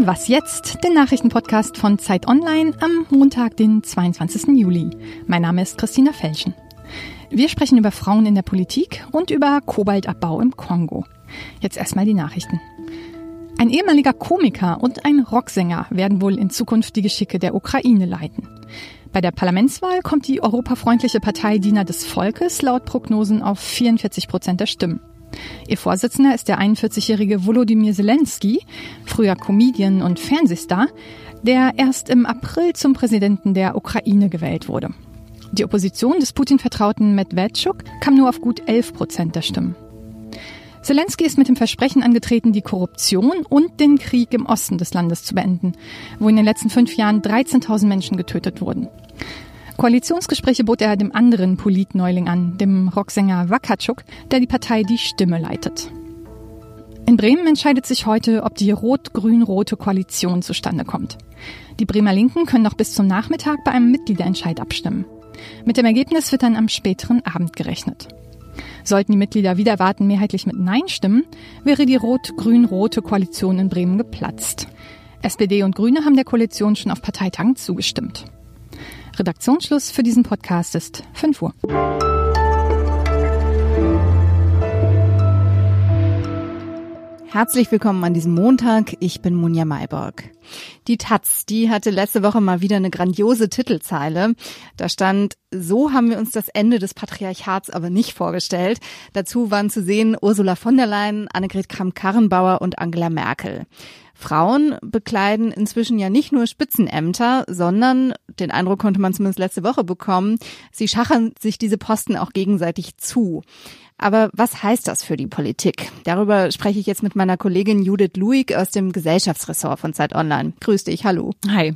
hören Was jetzt, den Nachrichtenpodcast von Zeit Online am Montag, den 22. Juli. Mein Name ist Christina Felschen. Wir sprechen über Frauen in der Politik und über Kobaltabbau im Kongo. Jetzt erstmal die Nachrichten. Ein ehemaliger Komiker und ein Rocksänger werden wohl in Zukunft die Geschicke der Ukraine leiten. Bei der Parlamentswahl kommt die europafreundliche Partei Diener des Volkes laut Prognosen auf 44 Prozent der Stimmen. Ihr Vorsitzender ist der 41-jährige Volodymyr Zelensky, früher Comedian und Fernsehstar, der erst im April zum Präsidenten der Ukraine gewählt wurde. Die Opposition des Putin-Vertrauten Medvedchuk kam nur auf gut 11 Prozent der Stimmen. Zelensky ist mit dem Versprechen angetreten, die Korruption und den Krieg im Osten des Landes zu beenden, wo in den letzten fünf Jahren 13.000 Menschen getötet wurden. Koalitionsgespräche bot er dem anderen Politneuling an, dem Rocksänger Wakatschuk, der die Partei Die Stimme leitet. In Bremen entscheidet sich heute, ob die rot-grün-rote Koalition zustande kommt. Die Bremer Linken können noch bis zum Nachmittag bei einem Mitgliederentscheid abstimmen. Mit dem Ergebnis wird dann am späteren Abend gerechnet. Sollten die Mitglieder wieder warten mehrheitlich mit Nein stimmen, wäre die rot-grün-rote Koalition in Bremen geplatzt. SPD und Grüne haben der Koalition schon auf Parteitagen zugestimmt. Redaktionsschluss für diesen Podcast ist 5 Uhr. Herzlich willkommen an diesem Montag. Ich bin Munja Mayborg. Die Taz, die hatte letzte Woche mal wieder eine grandiose Titelzeile. Da stand, so haben wir uns das Ende des Patriarchats aber nicht vorgestellt. Dazu waren zu sehen Ursula von der Leyen, Annegret Kramp-Karrenbauer und Angela Merkel. Frauen bekleiden inzwischen ja nicht nur Spitzenämter, sondern, den Eindruck konnte man zumindest letzte Woche bekommen, sie schachern sich diese Posten auch gegenseitig zu. Aber was heißt das für die Politik? Darüber spreche ich jetzt mit meiner Kollegin Judith Luig aus dem Gesellschaftsressort von Zeit Online. Grüß dich, hallo. Hi.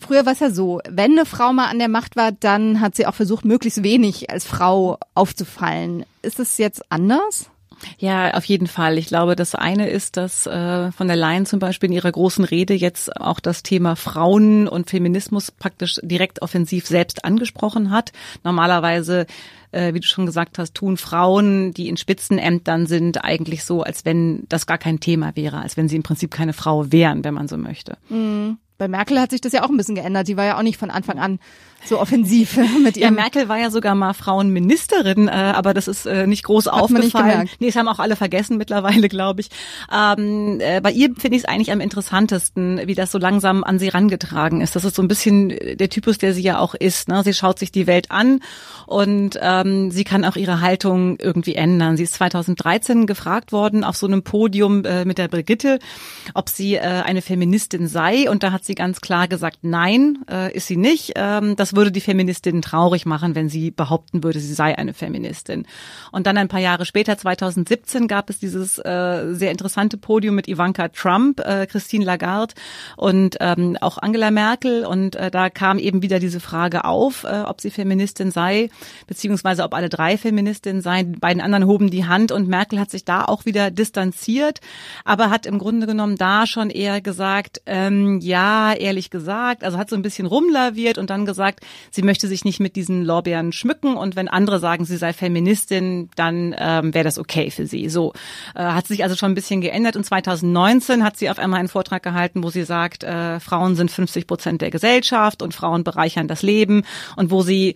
Früher war es ja so, wenn eine Frau mal an der Macht war, dann hat sie auch versucht, möglichst wenig als Frau aufzufallen. Ist es jetzt anders? Ja, auf jeden Fall. Ich glaube, das eine ist, dass äh, von der Leyen zum Beispiel in ihrer großen Rede jetzt auch das Thema Frauen und Feminismus praktisch direkt offensiv selbst angesprochen hat. Normalerweise äh, wie du schon gesagt hast, tun Frauen, die in Spitzenämtern sind, eigentlich so, als wenn das gar kein Thema wäre, als wenn sie im Prinzip keine Frau wären, wenn man so möchte. Mhm. Bei Merkel hat sich das ja auch ein bisschen geändert. Die war ja auch nicht von Anfang an so offensiv mit ihrem. Ja, Merkel war ja sogar mal Frauenministerin, äh, aber das ist äh, nicht groß Hat aufgefallen. Nicht nee, das haben auch alle vergessen mittlerweile, glaube ich. Ähm, äh, bei ihr finde ich es eigentlich am interessantesten, wie das so langsam an sie rangetragen ist. Das ist so ein bisschen der Typus, der sie ja auch ist. Ne? Sie schaut sich die Welt an und ähm, sie kann auch ihre Haltung irgendwie ändern. Sie ist 2013 gefragt worden auf so einem Podium äh, mit der Brigitte, ob sie äh, eine Feministin sei und da hat sie ganz klar gesagt, nein, äh, ist sie nicht. Ähm, das würde die Feministin traurig machen, wenn sie behaupten würde, sie sei eine Feministin. Und dann ein paar Jahre später, 2017, gab es dieses äh, sehr interessante Podium mit Ivanka Trump, äh, Christine Lagarde und ähm, auch Angela Merkel. Und äh, da kam eben wieder diese Frage auf, äh, ob sie Feministin sei, beziehungsweise ob alle drei Feministinnen seien. Beiden anderen hoben die Hand und Merkel hat sich da auch wieder distanziert, aber hat im Grunde genommen da schon eher gesagt, ähm, ja, ehrlich gesagt, also hat so ein bisschen rumlaviert und dann gesagt, sie möchte sich nicht mit diesen Lorbeeren schmücken und wenn andere sagen, sie sei Feministin, dann ähm, wäre das okay für sie. So äh, hat sich also schon ein bisschen geändert und 2019 hat sie auf einmal einen Vortrag gehalten, wo sie sagt, äh, Frauen sind 50 Prozent der Gesellschaft und Frauen bereichern das Leben und wo sie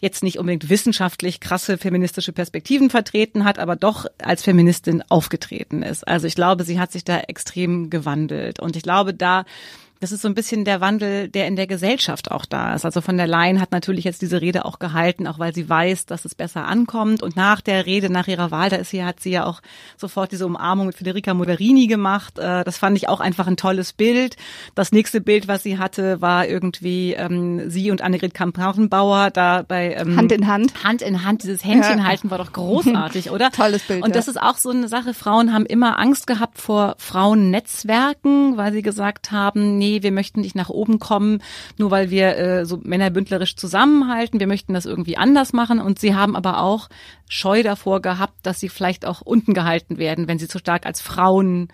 jetzt nicht unbedingt wissenschaftlich krasse feministische Perspektiven vertreten hat, aber doch als Feministin aufgetreten ist. Also ich glaube, sie hat sich da extrem gewandelt und ich glaube, da das ist so ein bisschen der Wandel, der in der Gesellschaft auch da ist. Also von der Leyen hat natürlich jetzt diese Rede auch gehalten, auch weil sie weiß, dass es besser ankommt. Und nach der Rede, nach ihrer Wahl, da ist sie, hat sie ja auch sofort diese Umarmung mit Federica Moderini gemacht. Äh, das fand ich auch einfach ein tolles Bild. Das nächste Bild, was sie hatte, war irgendwie ähm, sie und Annegret Kamp-Hartenbauer da bei ähm, Hand in Hand. Hand in Hand, dieses Händchen ja. halten war doch großartig, oder? Tolles Bild. Und das ja. ist auch so eine Sache. Frauen haben immer Angst gehabt vor Frauennetzwerken, weil sie gesagt haben, nee, nee, wir möchten nicht nach oben kommen, nur weil wir äh, so männerbündlerisch zusammenhalten, wir möchten das irgendwie anders machen und sie haben aber auch Scheu davor gehabt, dass sie vielleicht auch unten gehalten werden, wenn sie zu stark als Frauen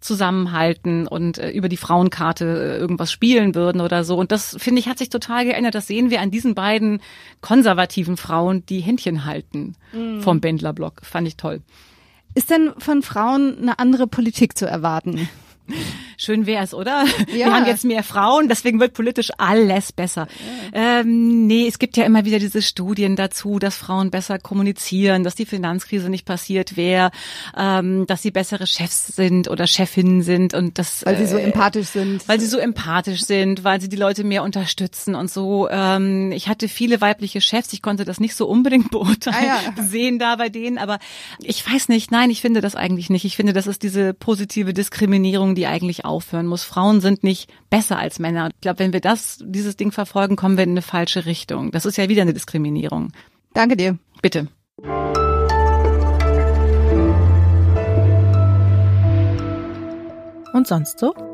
zusammenhalten und äh, über die Frauenkarte äh, irgendwas spielen würden oder so. Und das, finde ich, hat sich total geändert. Das sehen wir an diesen beiden konservativen Frauen, die Händchen halten mm. vom Bändlerblock. Fand ich toll. Ist denn von Frauen eine andere Politik zu erwarten? schön wär's, oder? Ja. Wir haben jetzt mehr Frauen, deswegen wird politisch alles besser. Ja. Ähm, nee, es gibt ja immer wieder diese Studien dazu, dass Frauen besser kommunizieren, dass die Finanzkrise nicht passiert wäre, ähm, dass sie bessere Chefs sind oder Chefinnen sind und das weil sie so äh, empathisch sind, weil sie so empathisch sind, weil sie die Leute mehr unterstützen und so. Ähm, ich hatte viele weibliche Chefs, ich konnte das nicht so unbedingt beurteilen, ah, ja. sehen da bei denen, aber ich weiß nicht, nein, ich finde das eigentlich nicht. Ich finde, das ist diese positive Diskriminierung, die eigentlich aufhören muss. Frauen sind nicht besser als Männer. Ich glaube, wenn wir das, dieses Ding verfolgen, kommen wir in eine falsche Richtung. Das ist ja wieder eine Diskriminierung. Danke dir. Bitte. Und sonst so?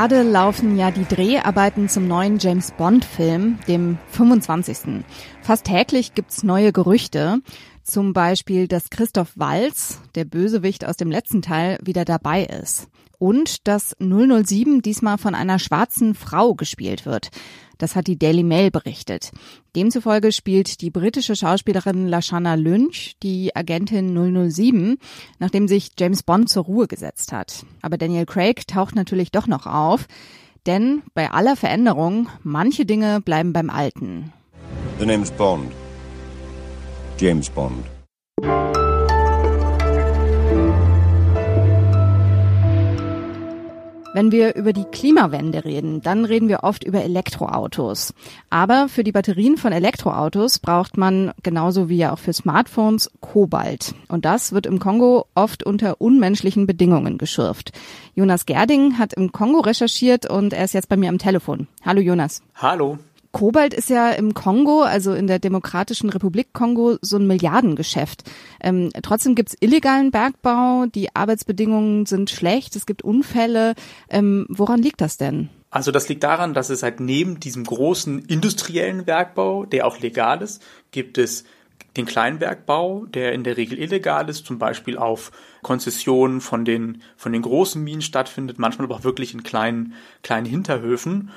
Gerade laufen ja die Dreharbeiten zum neuen James Bond-Film, dem 25. Fast täglich gibt's neue Gerüchte. Zum Beispiel, dass Christoph Walz, der Bösewicht aus dem letzten Teil, wieder dabei ist. Und dass 007 diesmal von einer schwarzen Frau gespielt wird. Das hat die Daily Mail berichtet. Demzufolge spielt die britische Schauspielerin Lashana Lynch die Agentin 007, nachdem sich James Bond zur Ruhe gesetzt hat. Aber Daniel Craig taucht natürlich doch noch auf, denn bei aller Veränderung, manche Dinge bleiben beim Alten. The name's Bond. James Bond. Wenn wir über die Klimawende reden, dann reden wir oft über Elektroautos. Aber für die Batterien von Elektroautos braucht man genauso wie ja auch für Smartphones Kobalt. Und das wird im Kongo oft unter unmenschlichen Bedingungen geschürft. Jonas Gerding hat im Kongo recherchiert und er ist jetzt bei mir am Telefon. Hallo Jonas. Hallo. Kobalt ist ja im Kongo, also in der Demokratischen Republik Kongo, so ein Milliardengeschäft. Ähm, trotzdem gibt's illegalen Bergbau, die Arbeitsbedingungen sind schlecht, es gibt Unfälle. Ähm, woran liegt das denn? Also das liegt daran, dass es halt neben diesem großen industriellen Bergbau, der auch legal ist, gibt es den Kleinbergbau, der in der Regel illegal ist, zum Beispiel auf Konzessionen von den, von den großen Minen stattfindet, manchmal aber auch wirklich in kleinen, kleinen Hinterhöfen.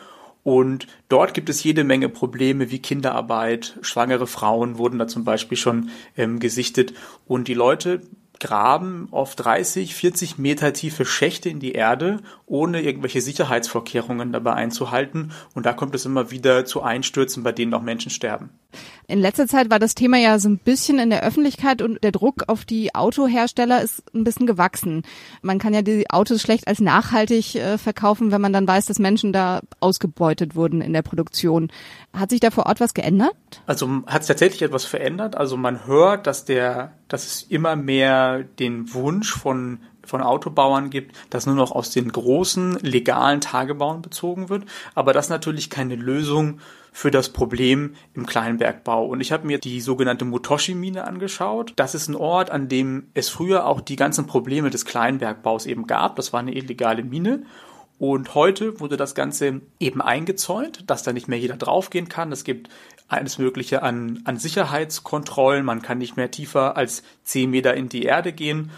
Und dort gibt es jede Menge Probleme wie Kinderarbeit, schwangere Frauen wurden da zum Beispiel schon ähm, gesichtet. Und die Leute graben oft 30, 40 Meter tiefe Schächte in die Erde, ohne irgendwelche Sicherheitsvorkehrungen dabei einzuhalten. Und da kommt es immer wieder zu Einstürzen, bei denen auch Menschen sterben. In letzter Zeit war das Thema ja so ein bisschen in der Öffentlichkeit und der Druck auf die Autohersteller ist ein bisschen gewachsen. Man kann ja die Autos schlecht als nachhaltig äh, verkaufen, wenn man dann weiß, dass Menschen da ausgebeutet wurden in der Produktion. Hat sich da vor Ort was geändert? Also hat es tatsächlich etwas verändert. Also man hört, dass der, dass es immer mehr den Wunsch von von Autobauern gibt, dass nur noch aus den großen legalen Tagebauen bezogen wird. Aber das ist natürlich keine Lösung für das Problem im Kleinbergbau. Und ich habe mir die sogenannte Mutoshi-Mine angeschaut. Das ist ein Ort, an dem es früher auch die ganzen Probleme des Kleinbergbaus eben gab. Das war eine illegale Mine. Und heute wurde das Ganze eben eingezäunt, dass da nicht mehr jeder draufgehen kann. Es gibt alles Mögliche an, an Sicherheitskontrollen. Man kann nicht mehr tiefer als zehn Meter in die Erde gehen.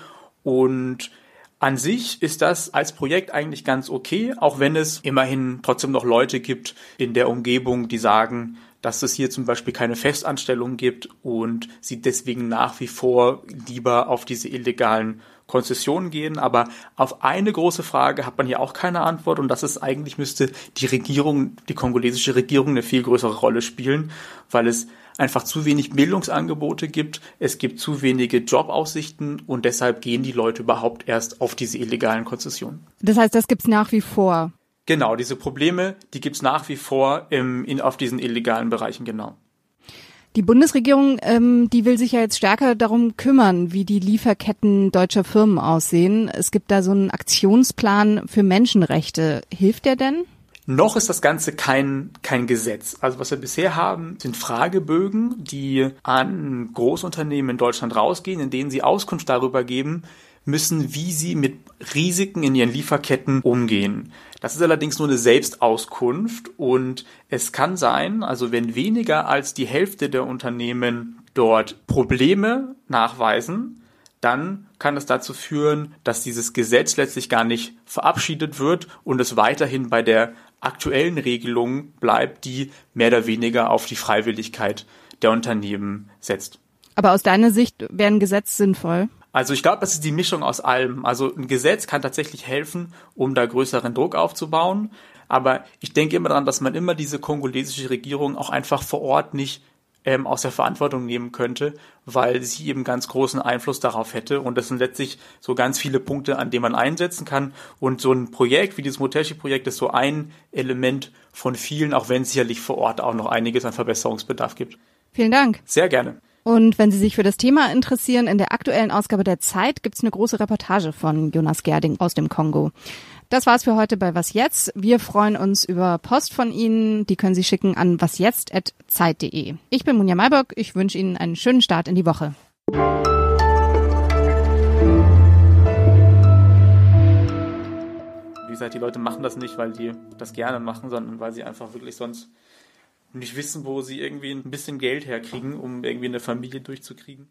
Und an sich ist das als Projekt eigentlich ganz okay, auch wenn es immerhin trotzdem noch Leute gibt in der Umgebung, die sagen, dass es hier zum Beispiel keine Festanstellung gibt und sie deswegen nach wie vor lieber auf diese illegalen Konzessionen gehen. Aber auf eine große Frage hat man hier auch keine Antwort und das ist eigentlich müsste die Regierung, die kongolesische Regierung eine viel größere Rolle spielen, weil es einfach zu wenig Bildungsangebote gibt, es gibt zu wenige Jobaussichten und deshalb gehen die Leute überhaupt erst auf diese illegalen Konzessionen. Das heißt, das gibt's nach wie vor. Genau, diese Probleme, die gibt's nach wie vor im, in, auf diesen illegalen Bereichen, genau. Die Bundesregierung, ähm, die will sich ja jetzt stärker darum kümmern, wie die Lieferketten deutscher Firmen aussehen. Es gibt da so einen Aktionsplan für Menschenrechte. Hilft der denn? Noch ist das Ganze kein, kein Gesetz. Also was wir bisher haben, sind Fragebögen, die an Großunternehmen in Deutschland rausgehen, in denen sie Auskunft darüber geben müssen, wie sie mit Risiken in ihren Lieferketten umgehen. Das ist allerdings nur eine Selbstauskunft und es kann sein, also wenn weniger als die Hälfte der Unternehmen dort Probleme nachweisen, dann kann es dazu führen, dass dieses Gesetz letztlich gar nicht verabschiedet wird und es weiterhin bei der aktuellen Regelung bleibt, die mehr oder weniger auf die Freiwilligkeit der Unternehmen setzt. Aber aus deiner Sicht wäre ein Gesetz sinnvoll? Also ich glaube, das ist die Mischung aus allem. Also ein Gesetz kann tatsächlich helfen, um da größeren Druck aufzubauen. Aber ich denke immer daran, dass man immer diese kongolesische Regierung auch einfach vor Ort nicht ähm, aus der Verantwortung nehmen könnte, weil sie eben ganz großen Einfluss darauf hätte. Und das sind letztlich so ganz viele Punkte, an denen man einsetzen kann. Und so ein Projekt wie dieses Moteshi-Projekt ist so ein Element von vielen, auch wenn es sicherlich vor Ort auch noch einiges an Verbesserungsbedarf gibt. Vielen Dank. Sehr gerne. Und wenn Sie sich für das Thema interessieren, in der aktuellen Ausgabe der Zeit gibt es eine große Reportage von Jonas Gerding aus dem Kongo. Das war's für heute bei Was Jetzt. Wir freuen uns über Post von Ihnen. Die können Sie schicken an wasjetzt.zeit.de. Ich bin Munja Maybock. Ich wünsche Ihnen einen schönen Start in die Woche. Wie gesagt, die Leute machen das nicht, weil die das gerne machen, sondern weil sie einfach wirklich sonst nicht wissen, wo sie irgendwie ein bisschen Geld herkriegen, um irgendwie eine Familie durchzukriegen.